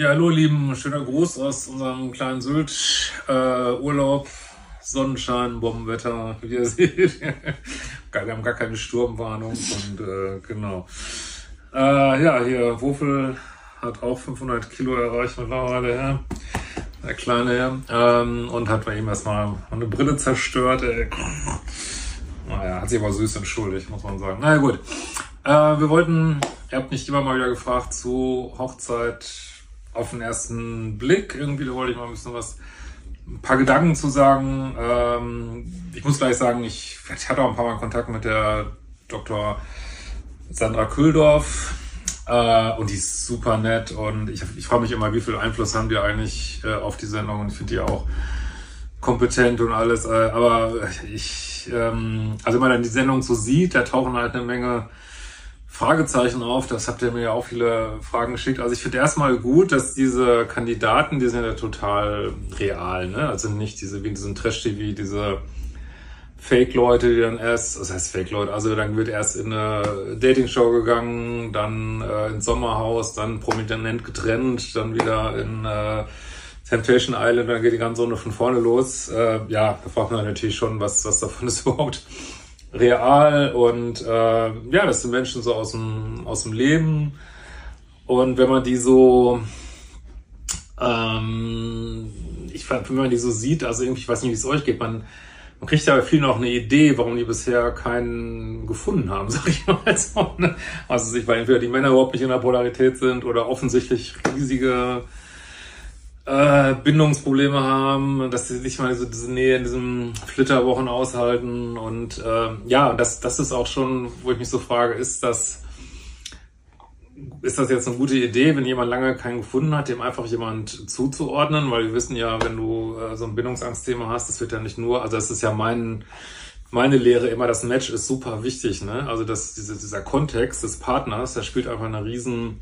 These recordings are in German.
Ja, hallo, lieben, schöner Gruß aus unserem kleinen Sylt-Urlaub. Äh, Sonnenschein, Bombenwetter, wie ihr seht. wir haben gar keine Sturmwarnung und äh, genau. Äh, ja, hier, Wofel hat auch 500 Kilo erreicht mittlerweile, ja. Der kleine. Ähm, und hat bei ihm erstmal eine Brille zerstört. Ey. Naja, hat sich aber süß entschuldigt, muss man sagen. Naja, gut. Äh, wir wollten, ihr habt mich immer mal wieder gefragt zu Hochzeit auf den ersten Blick. Irgendwie da wollte ich mal ein bisschen was, ein paar Gedanken zu sagen. Ähm, ich muss gleich sagen, ich, ich hatte auch ein paar Mal Kontakt mit der Dr. Sandra Kühldorf. Äh, und die ist super nett und ich, ich frage mich immer, wie viel Einfluss haben die eigentlich äh, auf die Sendung und ich finde die auch kompetent und alles. Äh, aber ich, ähm, also wenn man dann die Sendung so sieht, da tauchen halt eine Menge Fragezeichen auf. Das habt ihr mir ja auch viele Fragen geschickt. Also ich finde erstmal gut, dass diese Kandidaten, die sind ja total real, ne? Also nicht diese, wie in diesem Trash-TV, diese Fake-Leute, die dann erst, das heißt Fake-Leute, also dann wird erst in eine Dating-Show gegangen, dann äh, ins Sommerhaus, dann prominent getrennt, dann wieder in äh, Temptation Island, dann geht die ganze Runde von vorne los. Äh, ja, da fragt man natürlich schon, was, was davon ist überhaupt real und äh, ja, das sind Menschen so aus dem, aus dem Leben. Und wenn man die so, ähm, ich wenn man die so sieht, also irgendwie, ich weiß nicht, wie es euch geht, man, man kriegt ja viel noch eine Idee, warum die bisher keinen gefunden haben, sag ich mal so. Ne? Also sich, weil entweder die Männer überhaupt nicht in der Polarität sind oder offensichtlich riesige äh, Bindungsprobleme haben, dass sie nicht mal so diese Nähe in diesen Flitterwochen aushalten. Und äh, ja, das, das ist auch schon, wo ich mich so frage, ist das, ist das jetzt eine gute Idee, wenn jemand lange keinen gefunden hat, dem einfach jemand zuzuordnen? Weil wir wissen ja, wenn du äh, so ein Bindungsangstthema hast, das wird ja nicht nur, also das ist ja mein, meine Lehre immer, das Match ist super wichtig, ne? Also dass diese, dieser Kontext des Partners, der spielt einfach eine riesen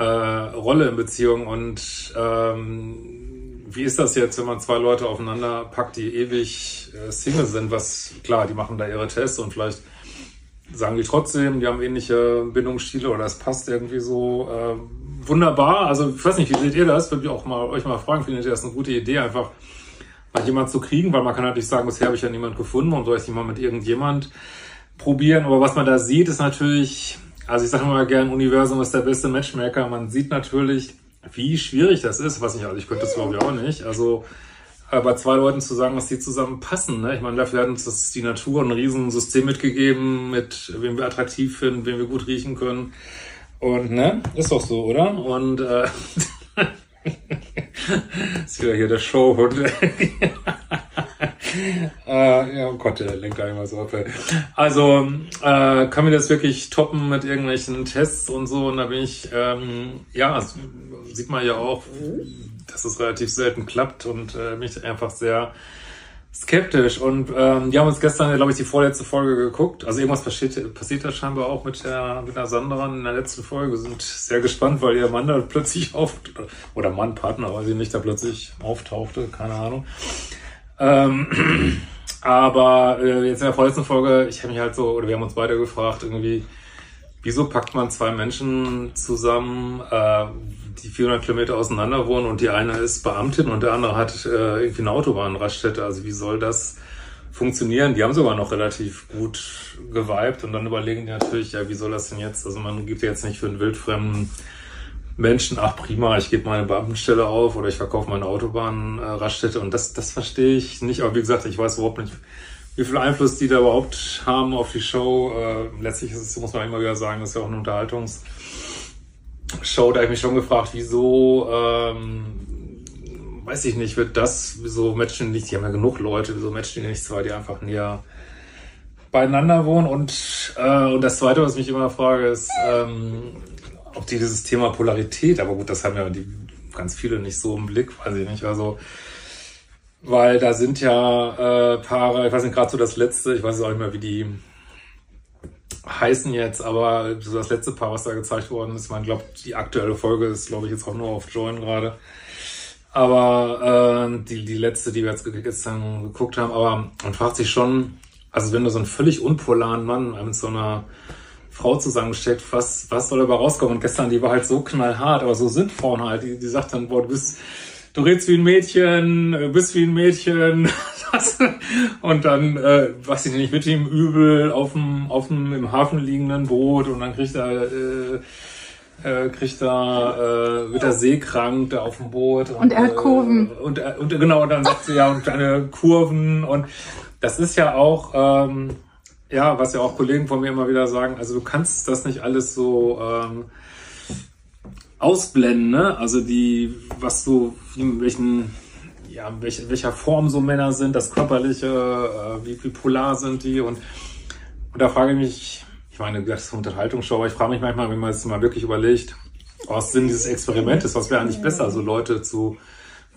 äh, Rolle in Beziehung und ähm, wie ist das jetzt, wenn man zwei Leute aufeinander packt, die ewig äh, Single sind, was klar, die machen da ihre Tests und vielleicht sagen die trotzdem, die haben ähnliche Bindungsstile oder es passt irgendwie so äh, wunderbar. Also ich weiß nicht, wie seht ihr das? Würde ich auch mal euch mal fragen, findet ihr das eine gute Idee, einfach mal jemand zu kriegen, weil man kann natürlich sagen, bisher habe ich ja niemand gefunden, warum soll ich nicht mal mit irgendjemand probieren? Aber was man da sieht, ist natürlich, also ich sage immer gern, Universum ist der beste Matchmaker. Man sieht natürlich, wie schwierig das ist, was nicht, also ich könnte das glaube ich auch nicht. Also bei zwei Leuten zu sagen, dass die zusammen passen. Ne? Ich meine, dafür hat uns das die Natur ein Riesensystem mitgegeben, mit wem wir attraktiv finden, wem wir gut riechen können. Und ne, ist doch so, oder? Und äh, ist wieder hier der Showhund. äh, ja, oh Gott, der lenkt nicht mal so ab. Also, äh, kann mir das wirklich toppen mit irgendwelchen Tests und so. Und da bin ich, ähm, ja, sieht man ja auch, dass es relativ selten klappt und äh, mich einfach sehr skeptisch. Und ähm, die haben uns gestern, glaube ich, die vorletzte Folge geguckt. Also irgendwas passiert, passiert da scheinbar auch mit der, mit der Sandra in der letzten Folge. Wir sind sehr gespannt, weil ihr Mann da plötzlich auf oder Mann, Partner, weiß ich nicht, da plötzlich auftauchte, keine Ahnung. Ähm, aber äh, jetzt in der vorletzten Folge, ich habe mich halt so, oder wir haben uns beide gefragt, irgendwie, wieso packt man zwei Menschen zusammen, äh, die 400 Kilometer auseinander wohnen und die eine ist Beamtin und der andere hat äh, irgendwie eine Autobahnraststätte. Also wie soll das funktionieren? Die haben sogar noch relativ gut geweibt und dann überlegen die natürlich, ja, wie soll das denn jetzt? Also man gibt ja jetzt nicht für einen wildfremden Menschen, ach prima, ich gebe meine Beamtenstelle auf oder ich verkaufe meine Autobahnraststätte und das, das verstehe ich nicht. Aber wie gesagt, ich weiß überhaupt nicht, wie viel Einfluss die da überhaupt haben auf die Show. Äh, letztlich ist es, muss man immer wieder sagen, das ist ja auch eine Unterhaltungsshow. Da habe ich mich schon gefragt, wieso, ähm, weiß ich nicht, wird das, wieso matchen nicht, die haben ja genug Leute, wieso matchen die nicht zwei, die einfach näher beieinander wohnen. Und, äh, und das Zweite, was ich mich immer frage, ist, ähm, die dieses Thema Polarität, aber gut, das haben ja die ganz viele nicht so im Blick, weiß ich nicht. Also, weil da sind ja äh, Paare, ich weiß nicht, gerade so das letzte, ich weiß auch nicht mehr, wie die heißen jetzt, aber so das letzte Paar, was da gezeigt worden ist, man glaubt, die aktuelle Folge ist, glaube ich, jetzt auch nur auf Join gerade. Aber äh, die, die letzte, die wir jetzt gestern geguckt haben, aber man fragt sich schon, also wenn du so einen völlig unpolaren Mann mit so einer Frau zusammengesteckt, was, was soll dabei rauskommen? Und gestern, die war halt so knallhart, aber so sind Frauen halt. Die, die sagt dann, boah, du bist, du redest wie ein Mädchen, bist wie ein Mädchen. und dann, äh, weiß ich nicht, mit ihm übel auf dem, auf dem im Hafen liegenden Boot und dann kriegt er, äh, äh, kriegt er, äh, wird er seekrank da auf dem Boot. Und, und er hat Kurven. Äh, und, und, und genau, und dann sagt sie ja, und kleine Kurven und das ist ja auch, ähm, ja, was ja auch Kollegen von mir immer wieder sagen, also du kannst das nicht alles so ähm, ausblenden, ne? Also die, was so, in welchen, ja, in welch, welcher Form so Männer sind, das Körperliche, äh, wie, wie polar sind die und, und da frage ich mich, ich meine, das ist eine Unterhaltungsshow, aber ich frage mich manchmal, wenn man es mal wirklich überlegt, was Sinn dieses Experimentes, was wäre eigentlich besser, so Leute zu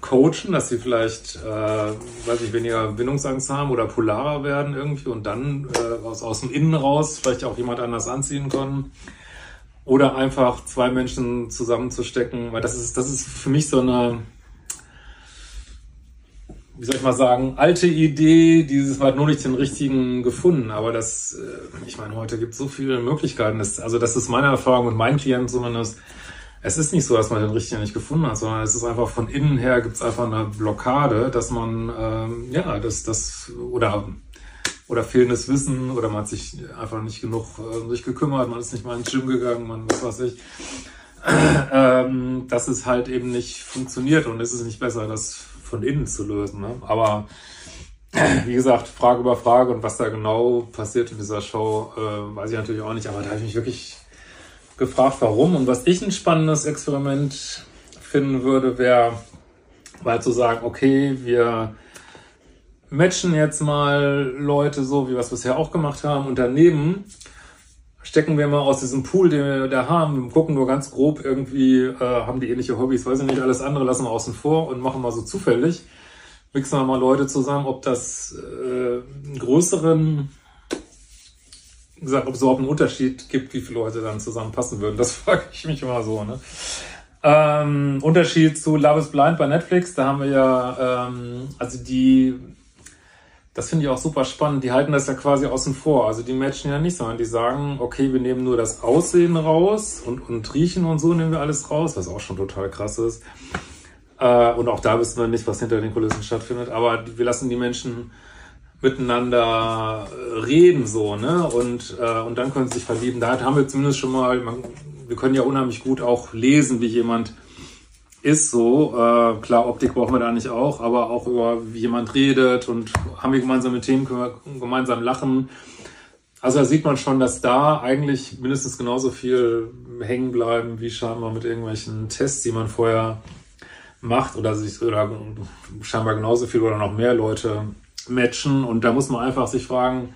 coachen, dass sie vielleicht, äh, weiß ich, weniger Bindungsangst haben oder polarer werden irgendwie und dann äh, aus, aus dem Innen raus vielleicht auch jemand anders anziehen können. Oder einfach zwei Menschen zusammenzustecken, weil das ist, das ist für mich so eine, wie soll ich mal sagen, alte Idee, dieses Mal nur nicht den richtigen gefunden. Aber das, äh, ich meine, heute gibt es so viele Möglichkeiten. Das, also das ist meine Erfahrung und mein Klient zumindest es ist nicht so, dass man den richtigen nicht gefunden hat, sondern es ist einfach von innen her gibt es einfach eine Blockade, dass man, ähm, ja, das, das, oder, oder fehlendes Wissen, oder man hat sich einfach nicht genug äh, sich gekümmert, man ist nicht mal ins Gym gegangen, man, was weiß ich, ähm, dass es halt eben nicht funktioniert und es ist nicht besser, das von innen zu lösen. Ne? Aber wie gesagt, Frage über Frage und was da genau passiert in dieser Show, äh, weiß ich natürlich auch nicht, aber da habe ich mich wirklich gefragt, warum. Und was ich ein spannendes Experiment finden würde, wäre mal zu sagen, okay, wir matchen jetzt mal Leute so, wie wir es bisher auch gemacht haben. Und daneben stecken wir mal aus diesem Pool, den wir da haben, wir gucken nur ganz grob irgendwie, äh, haben die ähnliche Hobbys, weiß ich nicht, alles andere lassen wir außen vor und machen mal so zufällig. Mixen wir mal Leute zusammen, ob das äh, einen größeren gesagt, ob es überhaupt einen Unterschied gibt, wie viele Leute dann zusammenpassen würden. Das frage ich mich immer so. Ne? Ähm, Unterschied zu Love is Blind bei Netflix, da haben wir ja, ähm, also die, das finde ich auch super spannend, die halten das ja quasi außen vor. Also die matchen ja nicht, sondern die sagen, okay, wir nehmen nur das Aussehen raus und, und Riechen und so nehmen wir alles raus, was auch schon total krass ist. Äh, und auch da wissen wir nicht, was hinter den Kulissen stattfindet, aber wir lassen die Menschen miteinander äh, reden so, ne? Und, äh, und dann können sie sich verlieben. Da haben wir zumindest schon mal, man, wir können ja unheimlich gut auch lesen, wie jemand ist so. Äh, klar, Optik brauchen wir da nicht auch, aber auch über wie jemand redet und haben wir gemeinsame Themen, können wir gemeinsam lachen. Also da sieht man schon, dass da eigentlich mindestens genauso viel hängen bleiben, wie scheinbar mit irgendwelchen Tests, die man vorher macht oder sich oder scheinbar genauso viel oder noch mehr Leute matchen. Und da muss man einfach sich fragen,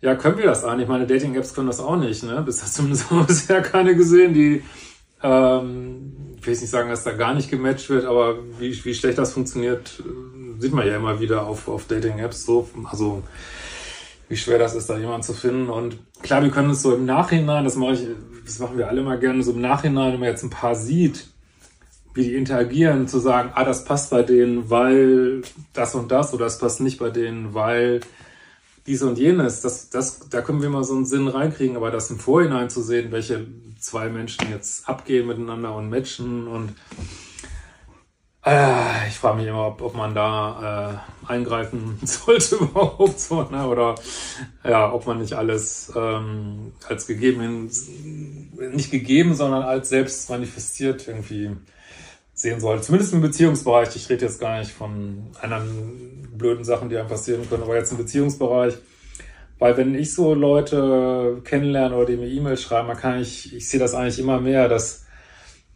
ja, können wir das eigentlich? Meine Dating-Apps können das auch nicht. Ne? Bis hast zumindest bisher keine gesehen, die, ähm, ich will nicht sagen, dass da gar nicht gematcht wird, aber wie, wie schlecht das funktioniert, äh, sieht man ja immer wieder auf, auf Dating-Apps so. Also wie schwer das ist, da jemanden zu finden. Und klar, wir können es so im Nachhinein, das mache ich, das machen wir alle mal gerne, so im Nachhinein, wenn man jetzt ein paar sieht, wie die interagieren, zu sagen, ah, das passt bei denen, weil das und das oder es passt nicht bei denen, weil dies und jenes, das, das, da können wir mal so einen Sinn reinkriegen, aber das im Vorhinein zu sehen, welche zwei Menschen jetzt abgehen miteinander und matchen und äh, ich frage mich immer, ob, ob man da äh, eingreifen sollte überhaupt so, ne? oder ja, ob man nicht alles ähm, als gegeben, nicht gegeben, sondern als selbst manifestiert irgendwie sehen soll. Zumindest im Beziehungsbereich. Ich rede jetzt gar nicht von anderen blöden Sachen, die einem passieren können, aber jetzt im Beziehungsbereich. Weil wenn ich so Leute kennenlerne oder die mir E-Mails schreiben, dann kann ich, ich sehe das eigentlich immer mehr, dass,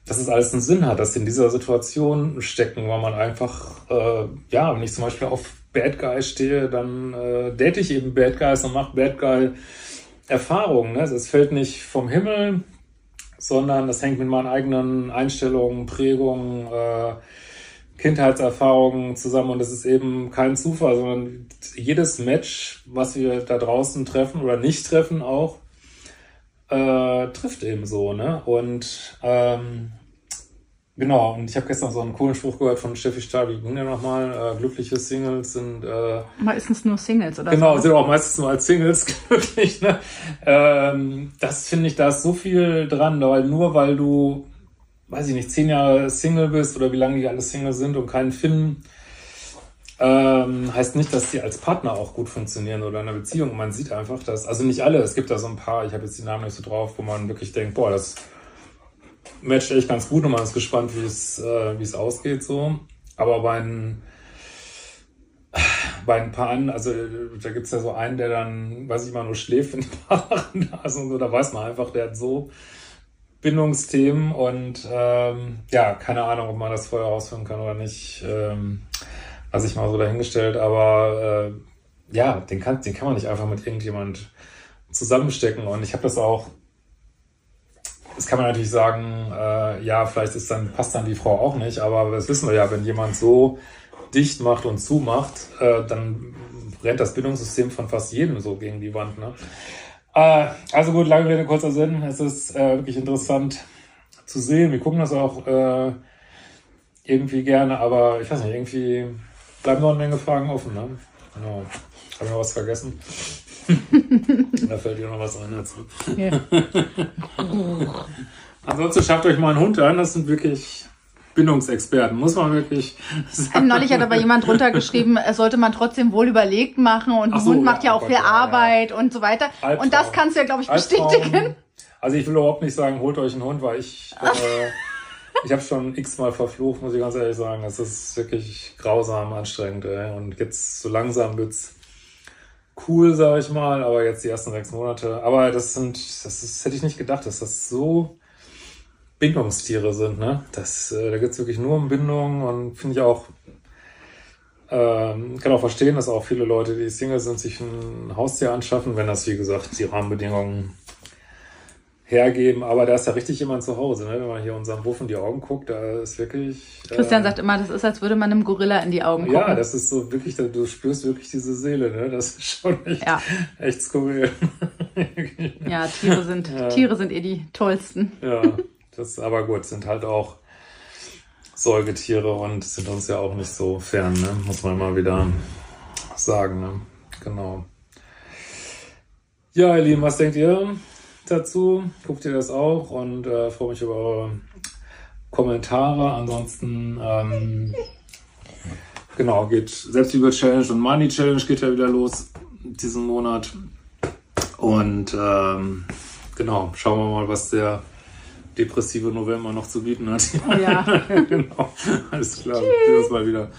dass es alles einen Sinn hat, dass sie in dieser Situation stecken, weil man einfach, äh, ja, wenn ich zum Beispiel auf Bad Guy stehe, dann äh, date ich eben Bad Guys und mache Bad Guy Erfahrungen. Ne? Es fällt nicht vom Himmel, sondern das hängt mit meinen eigenen Einstellungen, Prägungen, äh, Kindheitserfahrungen zusammen und es ist eben kein Zufall, sondern jedes Match, was wir da draußen treffen oder nicht treffen auch, äh, trifft eben so, ne? Und ähm, Genau, und ich habe gestern so einen coolen Spruch gehört von Steffi Stahl, wie ging der nochmal? Äh, glückliche Singles sind äh, meistens nur Singles, oder? Genau, so. sind auch meistens nur als Singles glücklich. Ne? Ähm, das finde ich, da ist so viel dran, weil nur weil du, weiß ich nicht, zehn Jahre Single bist oder wie lange die alle Single sind und keinen finden, ähm, heißt nicht, dass die als Partner auch gut funktionieren oder in einer Beziehung. Man sieht einfach, dass, also nicht alle, es gibt da so ein paar, ich habe jetzt die Namen nicht so drauf, wo man wirklich denkt, boah, das matcht echt ganz gut und man ist gespannt, wie es, äh, wie es ausgeht so. Aber bei ein, bei ein paar anderen, also da gibt's ja so einen, der dann, weiß ich mal, nur schläft, wenn die Paaren da so, da weiß man einfach, der hat so Bindungsthemen und ähm, ja, keine Ahnung, ob man das vorher ausführen kann oder nicht. Ähm, lasse ich mal so dahingestellt, aber äh, ja, den kann, den kann man nicht einfach mit irgendjemand zusammenstecken und ich habe das auch das kann man natürlich sagen, äh, ja, vielleicht ist dann, passt dann die Frau auch nicht, aber das wissen wir ja, wenn jemand so dicht macht und zumacht, äh, dann rennt das Bindungssystem von fast jedem so gegen die Wand. Ne? Äh, also gut, lange Rede, kurzer Sinn. Es ist äh, wirklich interessant zu sehen. Wir gucken das auch äh, irgendwie gerne, aber ich weiß nicht, irgendwie bleiben noch eine Menge Fragen offen. Ne? Genau. Haben wir was vergessen? Da fällt dir noch was ein dazu. Ja. Ansonsten schafft euch mal einen Hund an, das sind wirklich Bindungsexperten, muss man wirklich sagen. Neulich hat aber jemand runtergeschrieben, es sollte man trotzdem wohl überlegt machen und ein so, Hund macht ja, ja auch Gott, viel ja, Arbeit und so weiter. Albtraum. Und das kannst du ja, glaube ich, bestätigen. Also ich will überhaupt nicht sagen, holt euch einen Hund, weil ich, äh, ich habe schon x-mal verflucht, muss ich ganz ehrlich sagen. Es ist wirklich grausam, anstrengend. Ey. Und jetzt so langsam wird's cool, sage ich mal, aber jetzt die ersten sechs Monate. Aber das sind, das ist, hätte ich nicht gedacht, dass das so Bindungstiere sind. Ne? Das, äh, da geht's wirklich nur um Bindung und finde ich auch, ähm, kann auch verstehen, dass auch viele Leute, die Single sind, sich ein Haustier anschaffen, wenn das, wie gesagt, die Rahmenbedingungen hergeben, aber da ist ja richtig jemand zu Hause, ne? wenn man hier unserem Wurf in die Augen guckt, da ist wirklich... Christian äh, sagt immer, das ist, als würde man einem Gorilla in die Augen gucken. Ja, das ist so wirklich, du spürst wirklich diese Seele, ne? das ist schon echt, ja. echt skurril. ja, Tiere sind, ja. Tiere sind eh die tollsten. ja, das aber gut, sind halt auch Säugetiere und sind uns ja auch nicht so fern, ne? muss man mal wieder sagen. Ne? Genau. Ja, ihr Lieben, was denkt ihr? Dazu. Guckt ihr das auch und äh, freue mich über eure Kommentare. Ansonsten, ähm, genau, geht Selbstliebe Challenge und Money Challenge geht ja wieder los diesen Monat. Und ähm, genau, schauen wir mal, was der depressive November noch zu bieten hat. Oh ja. genau. Alles klar. Tschüss. Wir sehen uns mal wieder.